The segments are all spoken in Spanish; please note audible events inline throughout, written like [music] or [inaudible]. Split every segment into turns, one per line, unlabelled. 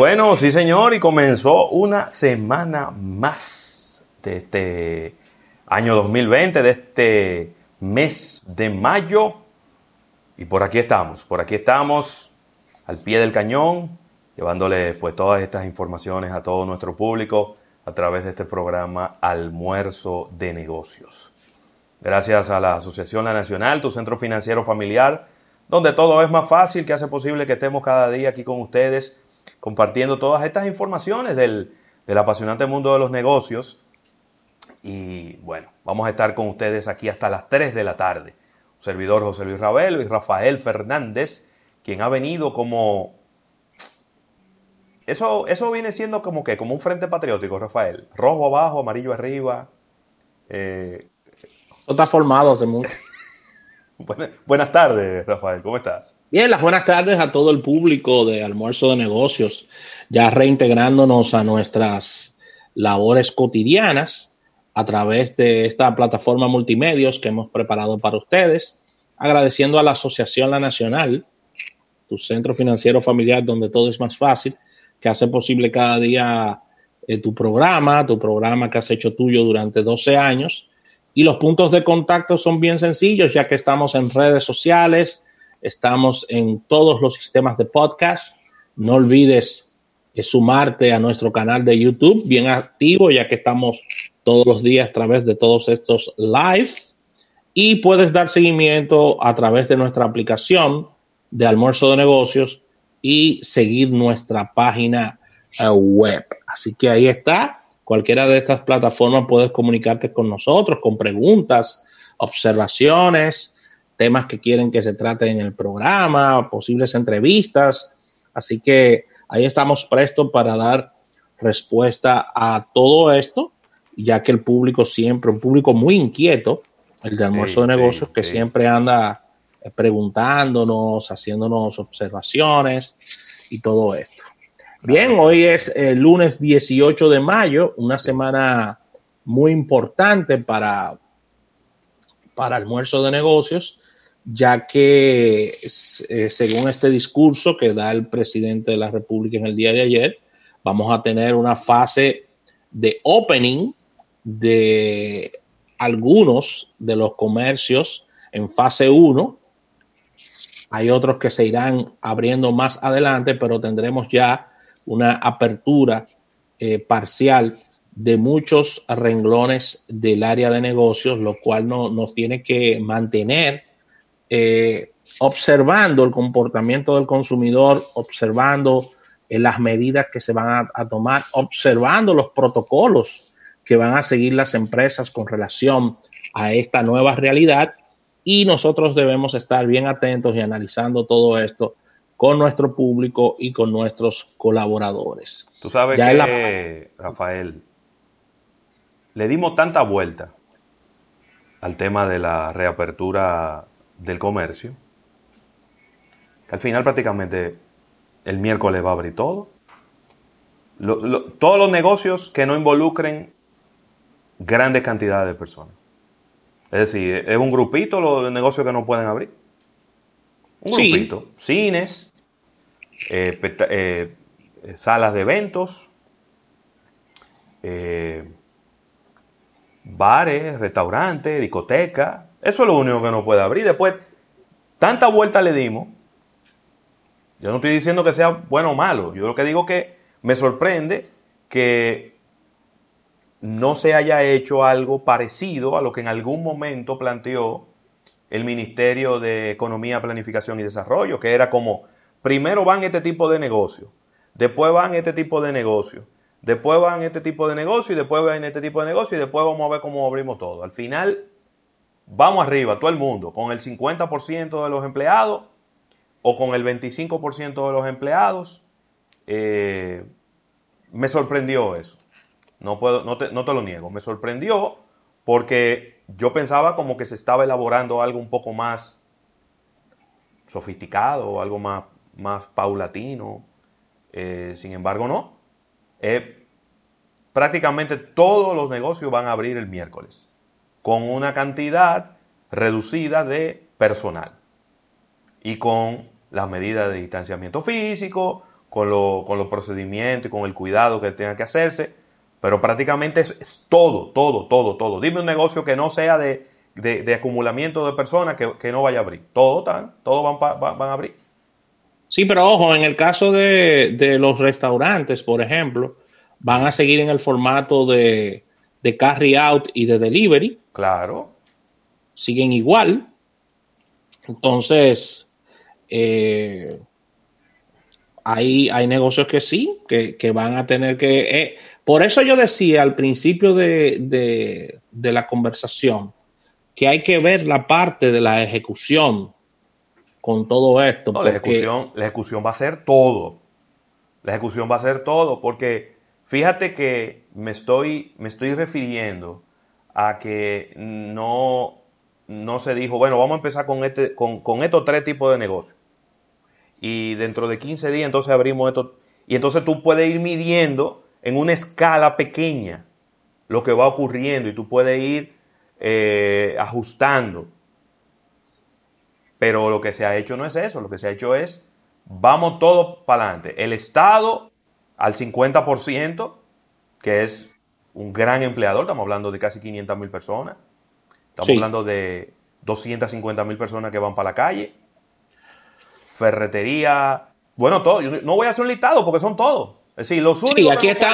Bueno, sí señor, y comenzó una semana más de este año 2020, de este mes de mayo. Y por aquí estamos, por aquí estamos al pie del cañón, llevándole pues todas estas informaciones a todo nuestro público a través de este programa Almuerzo de Negocios. Gracias a la Asociación La Nacional, tu centro financiero familiar, donde todo es más fácil, que hace posible que estemos cada día aquí con ustedes compartiendo todas estas informaciones del, apasionante mundo de los negocios. Y bueno, vamos a estar con ustedes aquí hasta las 3 de la tarde. servidor José Luis Ravelo y Rafael Fernández, quien ha venido como... Eso, eso viene siendo como que, como un frente patriótico, Rafael. Rojo abajo, amarillo arriba.
Eh... está formado hace mucho. [laughs]
Buenas tardes, Rafael, ¿cómo estás?
Bien, las buenas tardes a todo el público de Almuerzo de Negocios, ya reintegrándonos a nuestras labores cotidianas a través de esta plataforma multimedios que hemos preparado para ustedes, agradeciendo a la Asociación La Nacional, tu centro financiero familiar donde todo es más fácil, que hace posible cada día eh, tu programa, tu programa que has hecho tuyo durante 12 años y los puntos de contacto son bien sencillos, ya que estamos en redes sociales, estamos en todos los sistemas de podcast. No olvides eh, sumarte a nuestro canal de YouTube, bien activo, ya que estamos todos los días a través de todos estos live. Y puedes dar seguimiento a través de nuestra aplicación de almuerzo de negocios y seguir nuestra página eh, web. Así que ahí está cualquiera de estas plataformas puedes comunicarte con nosotros con preguntas, observaciones, temas que quieren que se trate en el programa, posibles entrevistas. Así que ahí estamos prestos para dar respuesta a todo esto, ya que el público siempre, un público muy inquieto, el de almuerzo de negocios, que siempre anda preguntándonos, haciéndonos observaciones y todo esto. Bien, hoy es el lunes 18 de mayo, una semana muy importante para, para almuerzo de negocios, ya que eh, según este discurso que da el presidente de la República en el día de ayer, vamos a tener una fase de opening de algunos de los comercios en fase 1. Hay otros que se irán abriendo más adelante, pero tendremos ya una apertura eh, parcial de muchos renglones del área de negocios, lo cual no, nos tiene que mantener eh, observando el comportamiento del consumidor, observando eh, las medidas que se van a, tomar, observando los protocolos que van a seguir las empresas con relación a esta nueva realidad. Y nosotros debemos estar bien atentos y analizando todo esto con nuestro público y con nuestros colaboradores.
Tú sabes que, Rafael, le dimos tanta vuelta al tema de la reapertura del comercio, que al final prácticamente el miércoles va a abrir todo. todos los negocios que no involucren grandes cantidades de personas. Es decir, es un grupito los negocios que no pueden abrir. Un grupito. Cines, eh, eh, salas de eventos, eh, bares, restaurantes, discotecas. Eso es lo único que no puede abrir. Después, tanta vuelta le dimos. Yo no estoy diciendo que sea bueno o malo. Yo lo que digo que me sorprende que no se haya hecho algo parecido a lo que en algún momento planteó el Ministerio de Economía, Planificación y Desarrollo, que era como, primero van este tipo de negocios, después van este tipo de negocios, después van este tipo de negocio y después van este tipo de negocio y después vamos a ver cómo abrimos todo. Al final, vamos arriba, todo el mundo, con el 50% de los empleados o con el 25% de los empleados. Eh, me sorprendió eso. No, puedo, te, no te lo niego. Me sorprendió porque yo pensaba como que se estaba elaborando algo un poco más sofisticado, algo más, más paulatino. Eh, sin embargo, no. Eh, prácticamente todos los negocios van a abrir el miércoles con una cantidad reducida de personal y con las medidas de distanciamiento físico, con, los procedimientos y con el cuidado que tenga que hacerse, pero prácticamente es, todo, todo, todo, todo. Dime un negocio que no sea de, acumulamiento de personas que, no vaya a abrir. Todo están, todos van, van, a abrir.
Sí, pero ojo, en el caso de, de, los restaurantes, por ejemplo, van a seguir en el formato de, de carry out y de delivery.
Claro.
Siguen igual. Entonces, eh, hay, hay, negocios que sí, que, van a tener que... Eh, por eso yo decía al principio de, la conversación que hay que ver la parte de la ejecución con todo esto.
la, ejecución, la ejecución va a ser todo. La ejecución va a ser todo, porque fíjate que me estoy, me estoy refiriendo a que no, no se dijo, bueno, vamos a empezar con, este, con, con estos tres tipos de negocios y dentro de 15 días entonces abrimos esto. Y entonces tú puedes ir midiendo en una escala pequeña lo que va ocurriendo y tú puedes ir eh, ajustando. Pero lo que se ha hecho no es eso, lo que se ha hecho es, vamos todos para adelante. El Estado al 50%, que es un gran empleador, estamos hablando de casi 500 mil personas, estamos hablando de 250 mil personas que van para la calle ferretería, bueno, todo. no voy a hacer un listado porque son todos. Es decir, los únicos
aquí que,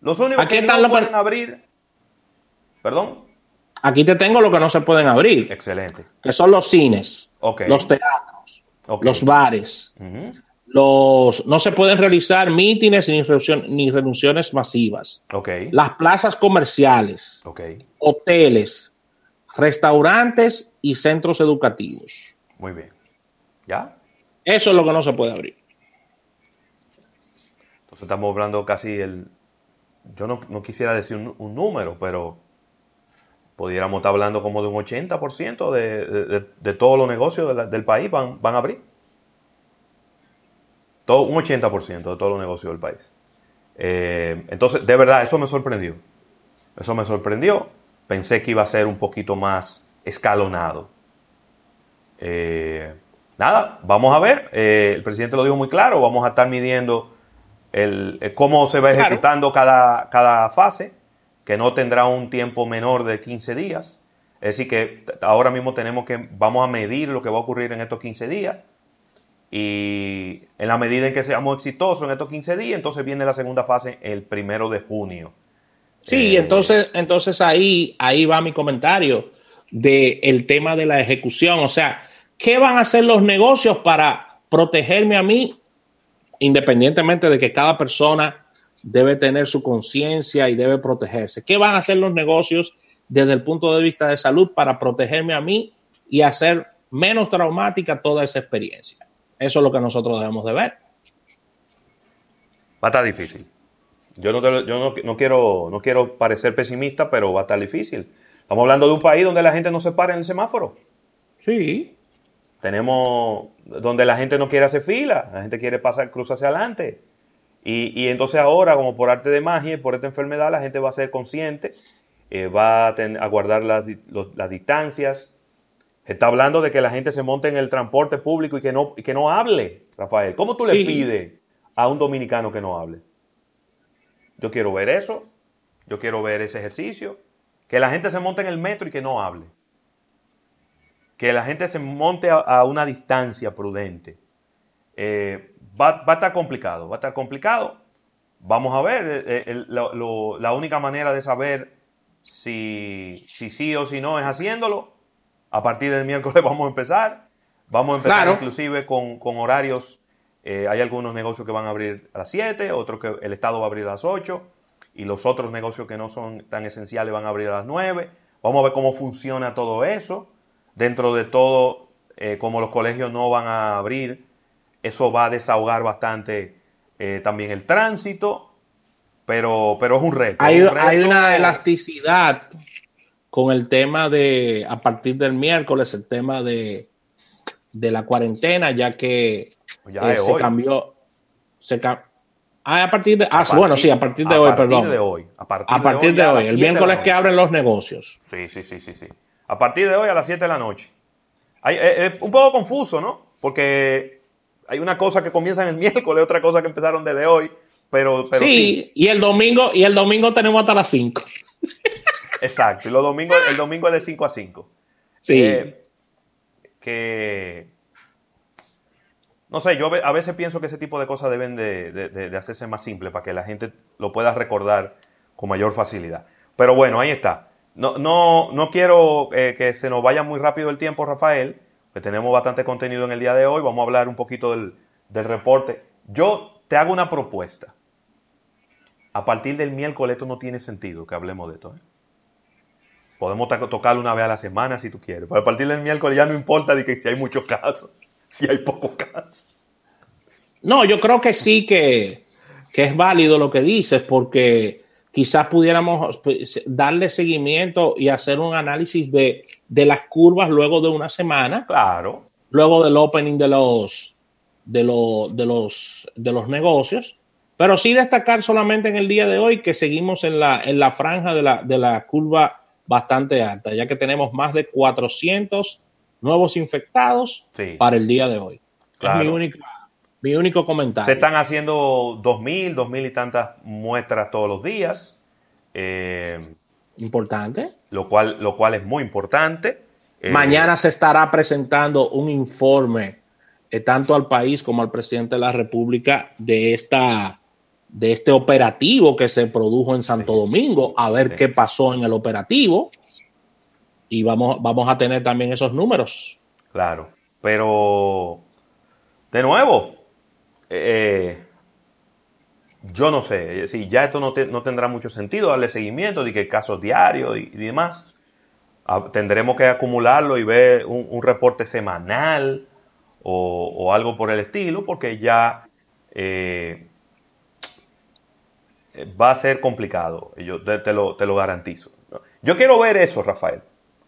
los únicos que no pueden abrir. Perdón.
Aquí te tengo lo que no se pueden abrir.
Excelente.
Que son los cines, los teatros, los bares. Los, no se pueden realizar mítines ni, ni reuniones masivas. Las plazas comerciales, hoteles, restaurantes y centros educativos.
Muy bien. ¿Ya?
Eso es lo que no se puede abrir.
Entonces estamos hablando casi el... Yo no, quisiera decir un, número, pero pudiéramos estar hablando como de un 80% de, de, todos los negocios del país van, van a abrir. Todo, un 80% de todos los negocios del país. Eh, entonces, de verdad, eso me sorprendió. Eso me sorprendió. Pensé que iba a ser un poquito más escalonado. Eh, nada, vamos a ver. Eh, el presidente lo dijo muy claro, vamos a estar midiendo el, cómo se va ejecutando cada, cada fase, que no tendrá un tiempo menor de 15 días. Es decir, que ahora mismo tenemos que, vamos a medir lo que va a ocurrir en estos 15 días. Y en la medida en que seamos exitosos en estos 15 días, entonces viene la segunda fase el primero de junio.
Sí, eh, entonces, entonces ahí, ahí va mi comentario del el tema de la ejecución. O sea, ¿Qué van a hacer los negocios para protegerme a mí? Independientemente de que cada persona debe tener su conciencia y debe protegerse. ¿Qué van a hacer los negocios desde el punto de vista de salud para protegerme a mí y hacer menos traumática toda esa experiencia? Eso es lo que nosotros debemos de ver.
Va a estar difícil. Yo, no, yo no, quiero, no quiero parecer pesimista, pero va a estar difícil. Estamos hablando de un país donde la gente no se para en el semáforo.
Sí.
Tenemos donde la gente no quiere hacer fila, la gente quiere pasar, cruz hacia adelante. Y, entonces ahora, como por arte de magia, por esta enfermedad, la gente va a ser consciente, eh, va a, guardar las, distancias. Está hablando de que la gente se monte en el transporte público y que no, y que no hable, Rafael. ¿Cómo tú le pides a un dominicano que no hable? Yo quiero ver eso, yo quiero ver ese ejercicio. Que la gente se monte en el metro y que no hable que la gente se monte a, una distancia prudente. Eh, va, a estar complicado, va a estar complicado. vamos a ver, la única manera de saber si, si sí o si no es haciéndolo. A partir del miércoles [laughs] vamos a empezar. Vamos a empezar inclusive con, horarios. Eh, hay algunos negocios que van a abrir a las 7, otros que el Estado va a abrir a las 8 y los otros negocios que no son tan esenciales van a abrir a las 9. Vamos a ver cómo funciona todo eso. Dentro de todo, eh, como los colegios no van a abrir, eso va a desahogar bastante eh, también el tránsito, pero, pero es un reto.
Hay,
un reto.
hay una elasticidad con el tema de, a partir del miércoles, el tema de, de la cuarentena, ya que
ya eh,
se cambió. Se ah, a partir de. Ah, bueno, sí, a partir de hoy, perdón.
De hoy,
a partir, de hoy. El miércoles que abren los negocios.
Sí, sí, sí, sí, sí. A partir de hoy a las 7 de la noche. Hay, es, un poco confuso, ¿no? Porque hay una cosa que comienza en el [laughs] miércoles, otra cosa que empezaron desde hoy, pero, pero
sí, y el domingo y el domingo tenemos hasta las 5. [laughs]
Exacto, y los domingos, el domingo es de 5 a 5.
Sí.
Eh, que no sé, yo a veces pienso que ese tipo de cosas deben de, hacerse más simple para que la gente lo pueda recordar con mayor facilidad. Pero bueno, ahí está. No, no, no quiero eh, que se nos vaya muy rápido el tiempo, Rafael, que tenemos bastante contenido en el día de hoy. Vamos a hablar un poquito del, reporte. Yo te hago una propuesta. A partir del miércoles esto no tiene sentido que hablemos de esto. ¿eh? Podemos tocarlo una vez a la semana si tú quieres. Pero a partir del miércoles ya no importa de que si hay muchos casos, [laughs] si hay pocos casos.
No, yo creo que sí que, que es válido lo que dices porque quizás pudiéramos pues, darle seguimiento y hacer un análisis de, las curvas luego de una semana.
Claro.
Luego del opening de los, de, de, los, de los negocios. Pero sí destacar solamente en el día de hoy que seguimos en la, en la franja de la, de la curva bastante alta, ya que tenemos más de 400 nuevos infectados para el día de hoy.
Claro.
Es mi única mi único comentario.
Se están haciendo dos mil, dos mil y tantas muestras todos los días.
Eh, importante.
Lo cual, lo cual es muy importante.
Eh, Mañana se estará presentando un informe eh, tanto al país como al presidente de la República de esta de este operativo que se produjo en Santo Domingo, a ver qué pasó en el operativo. Y vamos, vamos a tener también esos números.
Claro, pero de nuevo, eh, yo no sé, si ya esto no, tendrá mucho sentido darle seguimiento de que casos diarios y, demás. Ah, tendremos que acumularlo y ver un, reporte semanal o, algo por el estilo, porque ya eh, va a ser complicado. Yo te, lo, te lo garantizo. Yo quiero ver eso, Rafael.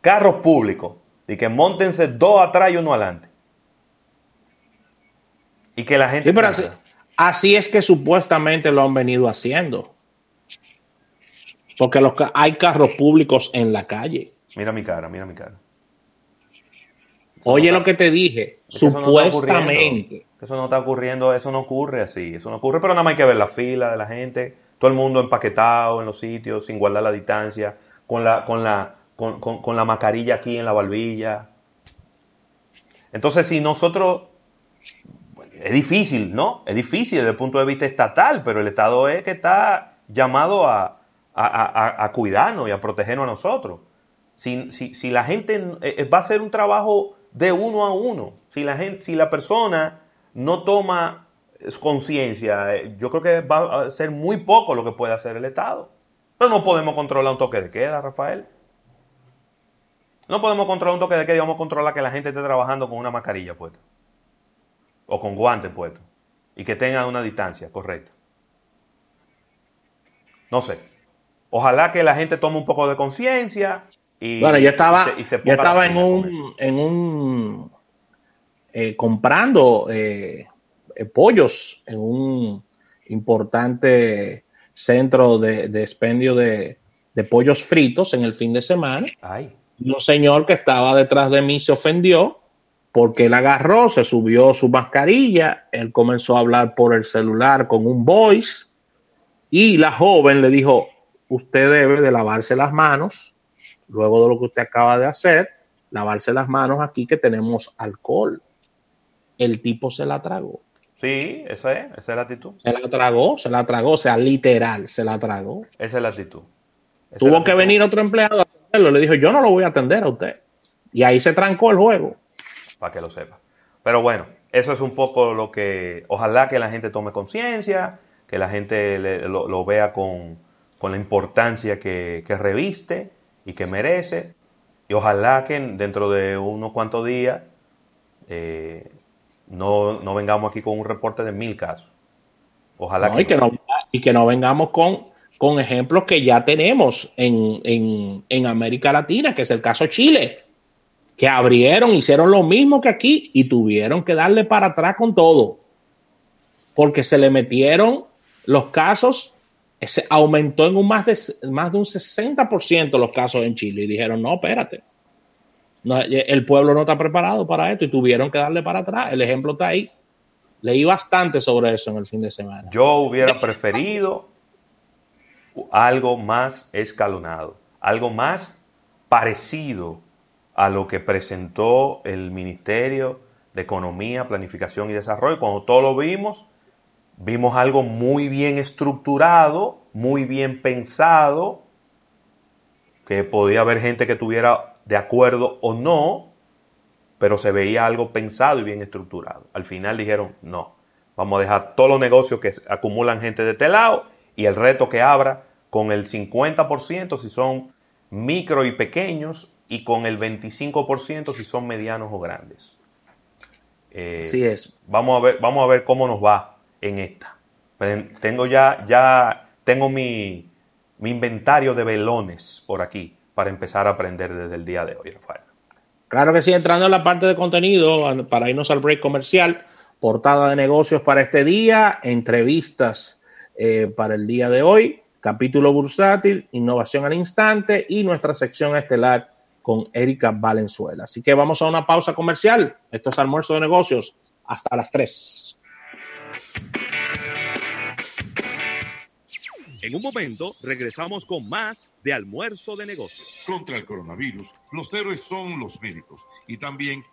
Carros públicos y que montense dos atrás y uno adelante. Y que la gente...
así, es que supuestamente lo han venido haciendo. Porque los, hay carros públicos en la calle.
Mira mi cara, mira mi cara.
Oye lo que te dije, supuestamente.
Eso no, está ocurriendo, eso no ocurre así, eso no ocurre, pero nada más hay que ver la fila de la gente, todo el mundo empaquetado en los sitios, sin guardar la distancia, con la, con la, con, con la mascarilla aquí en la barbilla. Entonces, si nosotros es difícil, ¿no? Es difícil desde el punto de vista estatal, pero el Estado es que está llamado a, cuidarnos y a protegernos a nosotros. Si, la gente eh, eh, va a ser un trabajo de uno a uno, si la, gente, si la persona no toma conciencia, eh, yo creo que va a ser muy poco lo que puede hacer el Estado. Pero no podemos controlar un toque de queda, Rafael. No podemos controlar un toque de queda y vamos a controlar que la gente esté trabajando con una mascarilla puesta o con guantes puestos y que tengan una distancia correcta. No sé. Ojalá que la gente tome un poco de conciencia y
bueno, yo estaba, estaba en un, en un eh, comprando eh, eh, pollos en un importante centro de, expendio de, de, pollos fritos en el fin de semana.
Ay.
un señor que estaba detrás de mí se ofendió porque él agarró, se subió su mascarilla, él comenzó a hablar por el celular con un voice y la joven le dijo, usted debe de lavarse las manos, luego de lo que usted acaba de hacer, lavarse las manos aquí que tenemos alcohol. El tipo se la tragó.
Sí, esa es, esa es la actitud.
Se la tragó, se la tragó, o sea, literal, se la tragó.
Esa es la actitud. Esa
Tuvo que venir otro empleado a atenderlo. Le dijo, yo no lo voy a atender a usted. Y ahí se trancó el juego.
Para que lo sepa. Pero bueno, eso es un poco lo que, ojalá que la gente tome conciencia, que la gente le- lo, lo vea con, con la importancia que, que reviste y que merece. Y ojalá que dentro de unos cuantos días eh, no, no vengamos aquí con un reporte de mil casos. Ojalá
No, y, que no, y que no vengamos con, con ejemplos que ya tenemos en, en- en América Latina, que es el caso Chile, que abrieron, hicieron lo mismo que aquí y tuvieron que darle para atrás con todo, porque se le metieron los casos, se aumentó en un más de, más de un 60% los casos en Chile y dijeron, no, espérate. No, el pueblo no está preparado para esto y tuvieron que darle para atrás. El ejemplo está ahí. Leí bastante sobre eso en el fin de semana.
Yo hubiera preferido algo más escalonado, algo más parecido a lo que presentó el Ministerio de Economía, Planificación y Desarrollo. Cuando todos lo vimos, vimos algo muy bien estructurado, muy bien pensado, que podía haber gente que estuviera de acuerdo o no, pero se veía algo pensado y bien estructurado. Al final dijeron, no, vamos a dejar todos los negocios que acumulan gente de este lado y el reto que abra con el 50% si son micro y pequeños y con el 25% si son medianos o grandes. Eh,
Así es.
Vamos a ver, vamos a ver cómo nos va en esta. Tengo ya, ya tengo mi, mi inventario de velones por aquí para empezar a aprender desde el día de hoy, Rafael.
Claro que sí, entrando en la parte de contenido, para irnos al break comercial, portada de negocios para este día, entrevistas eh, para el día de hoy, capítulo bursátil, innovación al instante y nuestra sección estelar con Erika Valenzuela. Así que vamos a una pausa comercial. Esto es almuerzo de negocios hasta las 3.
En un momento regresamos con más de almuerzo de negocios.
Contra el coronavirus, los héroes son los médicos y también